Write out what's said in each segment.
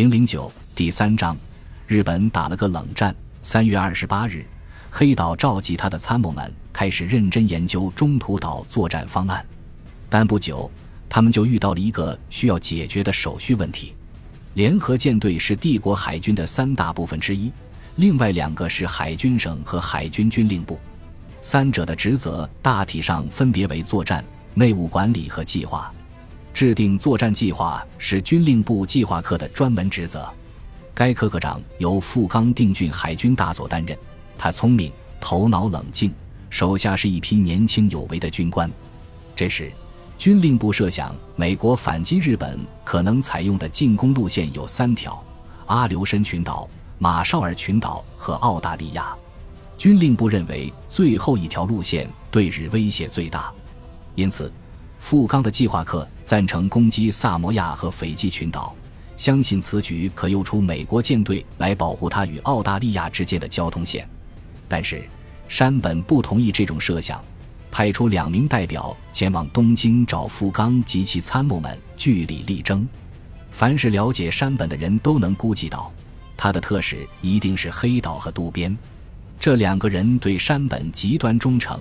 零零九第三章，日本打了个冷战。三月二十八日，黑岛召集他的参谋们开始认真研究中途岛作战方案，但不久，他们就遇到了一个需要解决的手续问题。联合舰队是帝国海军的三大部分之一，另外两个是海军省和海军军令部。三者的职责大体上分别为作战、内务管理和计划。制定作战计划是军令部计划科的专门职责。该科科长由富冈定俊海军大佐担任。他聪明，头脑冷静，手下是一批年轻有为的军官。这时，军令部设想，美国反击日本可能采用的进攻路线有三条：阿留申群岛、马绍尔群岛和澳大利亚。军令部认为最后一条路线对日威胁最大，因此，富冈的计划课赞成攻击萨摩亚和斐济群岛，相信此举可诱出美国舰队来保护他与澳大利亚之间的交通线。但是，山本不同意这种设想。派出两名代表前往东京找富冈及其参谋们据理力争。凡是了解山本的人都能估计到，他的特使一定是黑岛和渡边。这两个人对山本极端忠诚，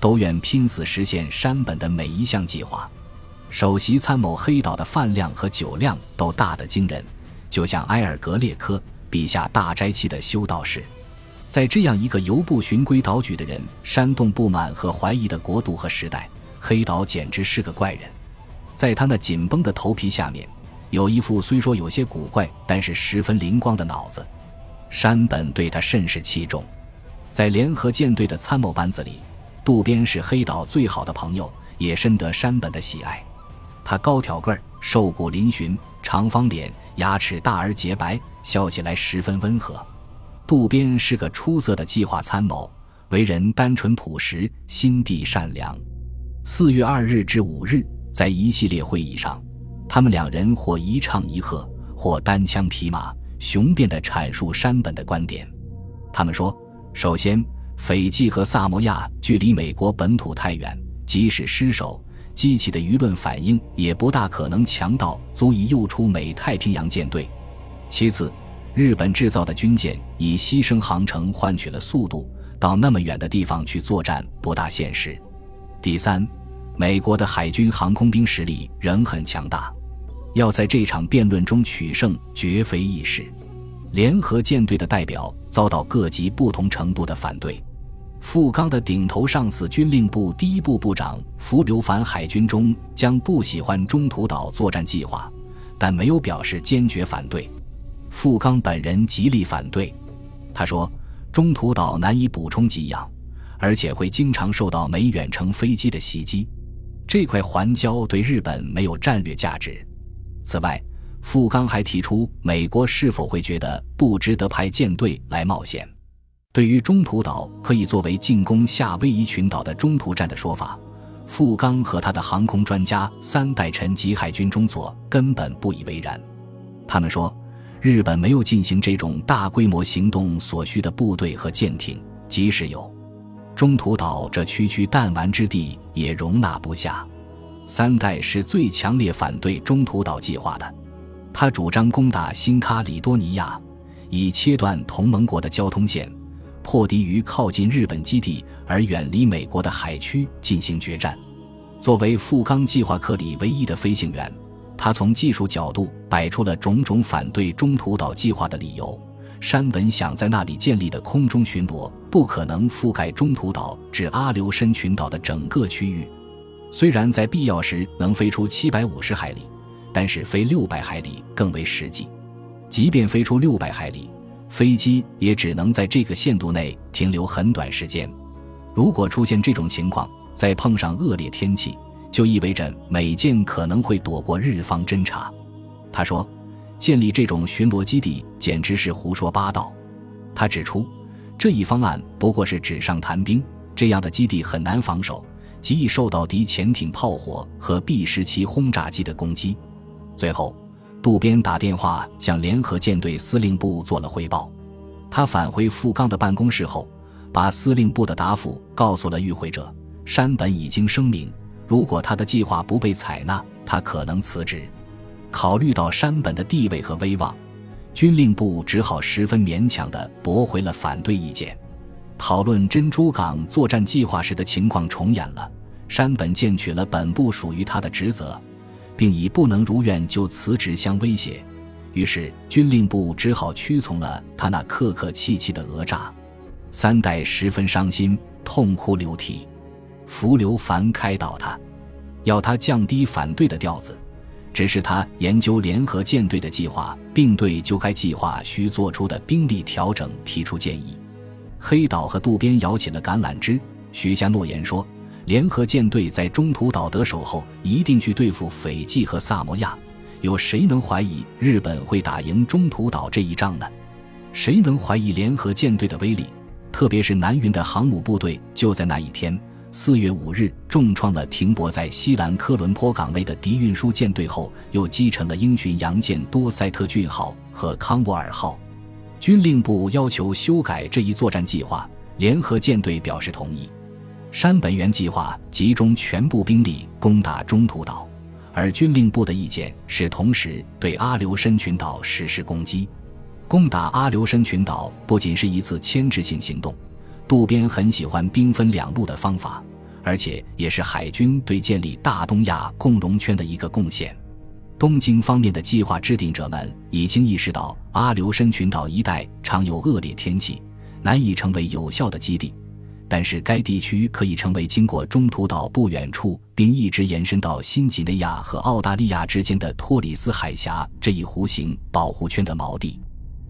都愿拼死实现山本的每一项计划。首席参谋黑岛的饭量和酒量都大得惊人，就像埃尔格列科笔下大斋期的修道士。在这样一个由不循规蹈矩的人煽动不满和怀疑的国度和时代，黑岛简直是个怪人。在他那紧绷的头皮下面，有一副虽说有些古怪，但是十分灵光的脑子。山本对他甚是器重。在联合舰队的参谋班子里，渡边是黑岛最好的朋友，也深得山本的喜爱。他高挑个儿，瘦骨嶙峋，长方脸，牙齿大而洁白，笑起来十分温和。渡边是个出色的计划参谋，为人单纯朴实，心地善良。四月二日至五日，在一系列会议上，他们两人或一唱一和，或单枪匹马、雄辩地阐述山本的观点。他们说：首先，斐济和萨摩亚距离美国本土太远，即使失守，激起的舆论反应也不大可能强到足以诱出美太平洋舰队。其次，日本制造的军舰以牺牲航程换取了速度，到那么远的地方去作战不大现实。第三，美国的海军航空兵实力仍很强大，要在这场辩论中取胜绝非易事。联合舰队的代表遭到各级不同程度的反对。富冈的顶头上司军令部第一部部长福留凡海军中将不喜欢中途岛作战计划，但没有表示坚决反对。富冈本人极力反对，他说：“中途岛难以补充给养，而且会经常受到美远程飞机的袭击。这块环礁对日本没有战略价值。此外，富冈还提出，美国是否会觉得不值得派舰队来冒险？对于中途岛可以作为进攻夏威夷群岛的中途站的说法，富冈和他的航空专家三代臣及海军中佐根本不以为然。他们说。”日本没有进行这种大规模行动所需的部队和舰艇，即使有，中途岛这区区弹丸之地也容纳不下。三代是最强烈反对中途岛计划的，他主张攻打新喀里多尼亚，以切断同盟国的交通线，破敌于靠近日本基地而远离美国的海区进行决战。作为富冈计划课里唯一的飞行员。他从技术角度摆出了种种反对中途岛计划的理由。山本想在那里建立的空中巡逻不可能覆盖中途岛至阿留申群岛的整个区域。虽然在必要时能飞出七百五十海里，但是飞六百海里更为实际。即便飞出六百海里，飞机也只能在这个限度内停留很短时间。如果出现这种情况，再碰上恶劣天气。就意味着美舰可能会躲过日方侦察。他说：“建立这种巡逻基地简直是胡说八道。”他指出，这一方案不过是纸上谈兵，这样的基地很难防守，极易受到敌潜艇炮火和 B 十七轰炸机的攻击。最后，渡边打电话向联合舰队司令部做了汇报。他返回富冈的办公室后，把司令部的答复告诉了与会者。山本已经声明。如果他的计划不被采纳，他可能辞职。考虑到山本的地位和威望，军令部只好十分勉强地驳回了反对意见。讨论珍珠港作战计划时的情况重演了，山本健取了本部属于他的职责，并以不能如愿就辞职相威胁。于是军令部只好屈从了他那客客气气的讹诈。三代十分伤心，痛哭流涕。福留凡开导他，要他降低反对的调子，只是他研究联合舰队的计划，并对就该计划需做出的兵力调整提出建议。黑岛和渡边摇起了橄榄枝，许下诺言说，联合舰队在中途岛得手后，一定去对付斐济和萨摩亚。有谁能怀疑日本会打赢中途岛这一仗呢？谁能怀疑联合舰队的威力？特别是南云的航母部队，就在那一天，四月五日，重创了停泊在西兰科伦坡港内的敌运输舰队后，又击沉了英巡洋舰多塞特郡号和康沃尔号。军令部要求修改这一作战计划，联合舰队表示同意。山本原计划集中全部兵力攻打中途岛。而军令部的意见是同时对阿留申群岛实施攻击，攻打阿留申群岛不仅是一次牵制性行动，渡边很喜欢兵分两路的方法，而且也是海军对建立大东亚共荣圈的一个贡献。东京方面的计划制定者们已经意识到阿留申群岛一带常有恶劣天气，难以成为有效的基地。但是该地区可以成为经过中途岛不远处，并一直延伸到新几内亚和澳大利亚之间的托里斯海峡这一弧形保护圈的锚地。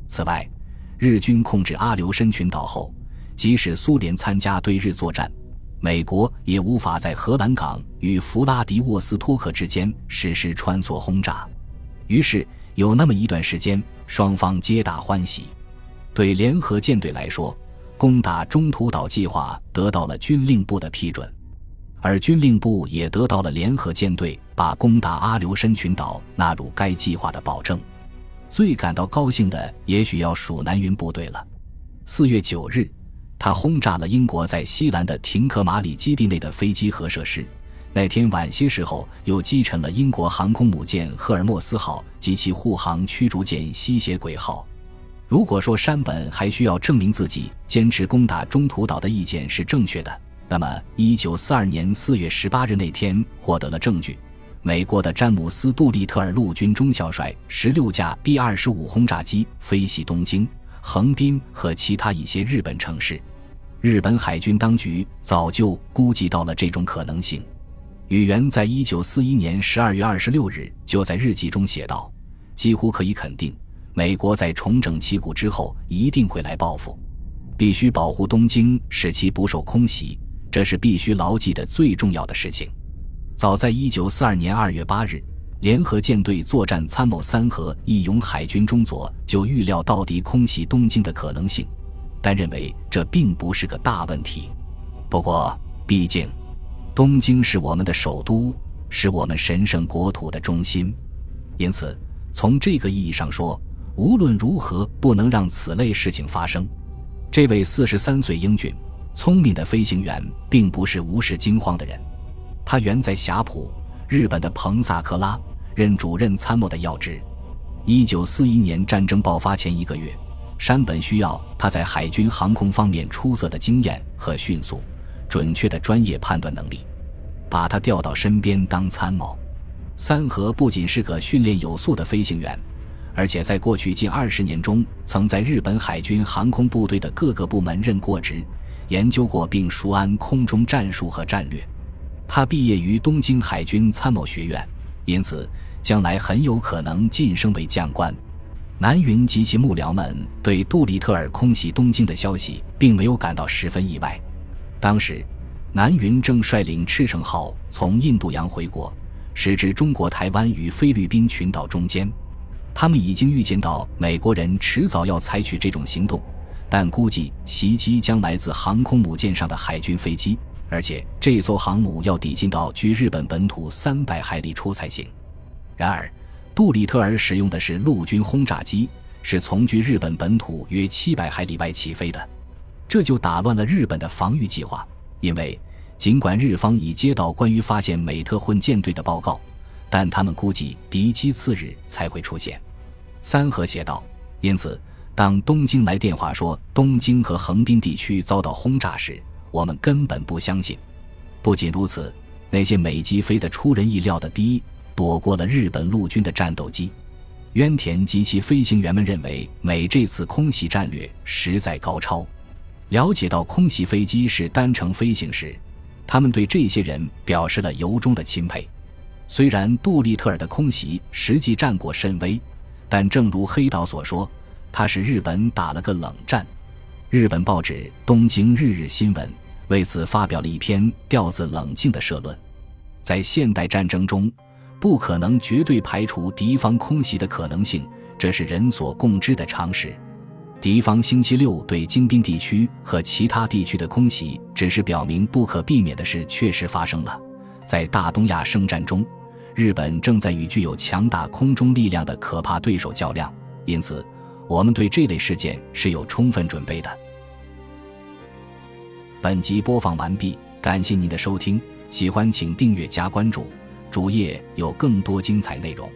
此外，日军控制阿留申群岛后，即使苏联参加对日作战，美国也无法在荷兰港与弗拉迪沃斯托克之间实施穿梭轰炸。于是有那么一段时间，双方皆大欢喜。对联合舰队来说，攻打中途岛计划得到了军令部的批准，而军令部也得到了联合舰队把攻打阿留申群岛纳入该计划的保证。最感到高兴的，也许要数南云部队了。四月九日，他轰炸了英国在西兰的廷克马里基地内的飞机和设施。那天晚些时候，又击沉了英国航空母舰赫尔墨斯号及其护航驱逐舰吸血鬼号。如果说山本还需要证明自己坚持攻打中途岛的意见是正确的，那么一九四二年四月十八日那天获得了证据。美国的詹姆斯·杜立特尔陆军中校率十六架 B 二十五轰炸机飞袭东京、横滨和其他一些日本城市。日本海军当局早就估计到了这种可能性。宇垣在一九四一年十二月二十六日就在日记中写道：“几乎可以肯定。”美国在重整旗鼓之后一定会来报复，必须保护东京，使其不受空袭，这是必须牢记的最重要的事情。早在一九四二年二月八日，联合舰队作战参谋三和义勇海军中佐就预料到敌空袭东京的可能性，但认为这并不是个大问题。不过，毕竟东京是我们的首都，是我们神圣国土的中心，因此从这个意义上说。无论如何，不能让此类事情发生。这位四十三岁英俊、聪明的飞行员，并不是无事惊慌的人。他原在霞浦，日本的彭萨克拉任主任参谋的要职。一九四一年战争爆发前一个月，山本需要他在海军航空方面出色的经验和迅速、准确的专业判断能力，把他调到身边当参谋。三河不仅是个训练有素的飞行员。而且在过去近二十年中，曾在日本海军航空部队的各个部门任过职，研究过并熟谙空中战术和战略。他毕业于东京海军参谋学院，因此将来很有可能晋升为将官。南云及其幕僚们对杜立特尔空袭东京的消息并没有感到十分意外。当时，南云正率领赤城号从印度洋回国，驶至中国台湾与菲律宾群岛中间。他们已经预见到美国人迟早要采取这种行动，但估计袭击将来自航空母舰上的海军飞机，而且这艘航母要抵近到距日本本土三百海里处才行。然而，杜里特尔使用的是陆军轰炸机，是从距日本本土约七百海里外起飞的，这就打乱了日本的防御计划。因为尽管日方已接到关于发现美特混舰队的报告。但他们估计敌机次日才会出现，三河写道：“因此，当东京来电话说东京和横滨地区遭到轰炸时，我们根本不相信。不仅如此，那些美机飞得出人意料的低，躲过了日本陆军的战斗机。渊田及其飞行员们认为，美这次空袭战略实在高超。了解到空袭飞机是单程飞行时，他们对这些人表示了由衷的钦佩。虽然杜立特尔的空袭实际战果甚微，但正如黑岛所说，他是日本打了个冷战。日本报纸《东京日日新闻》为此发表了一篇调子冷静的社论：在现代战争中。不可能绝对排除敌方空袭的可能性，这是人所共知的常识。敌方星期六对京滨地区和其他地区的空袭，只是表明不可避免的事确实发生了。在大东亚圣战中，日本正在与具有强大空中力量的可怕对手较量，因此我们对这类事件是有充分准备的。本集播放完毕，感谢您的收听，喜欢请订阅加关注。主页有更多精彩内容。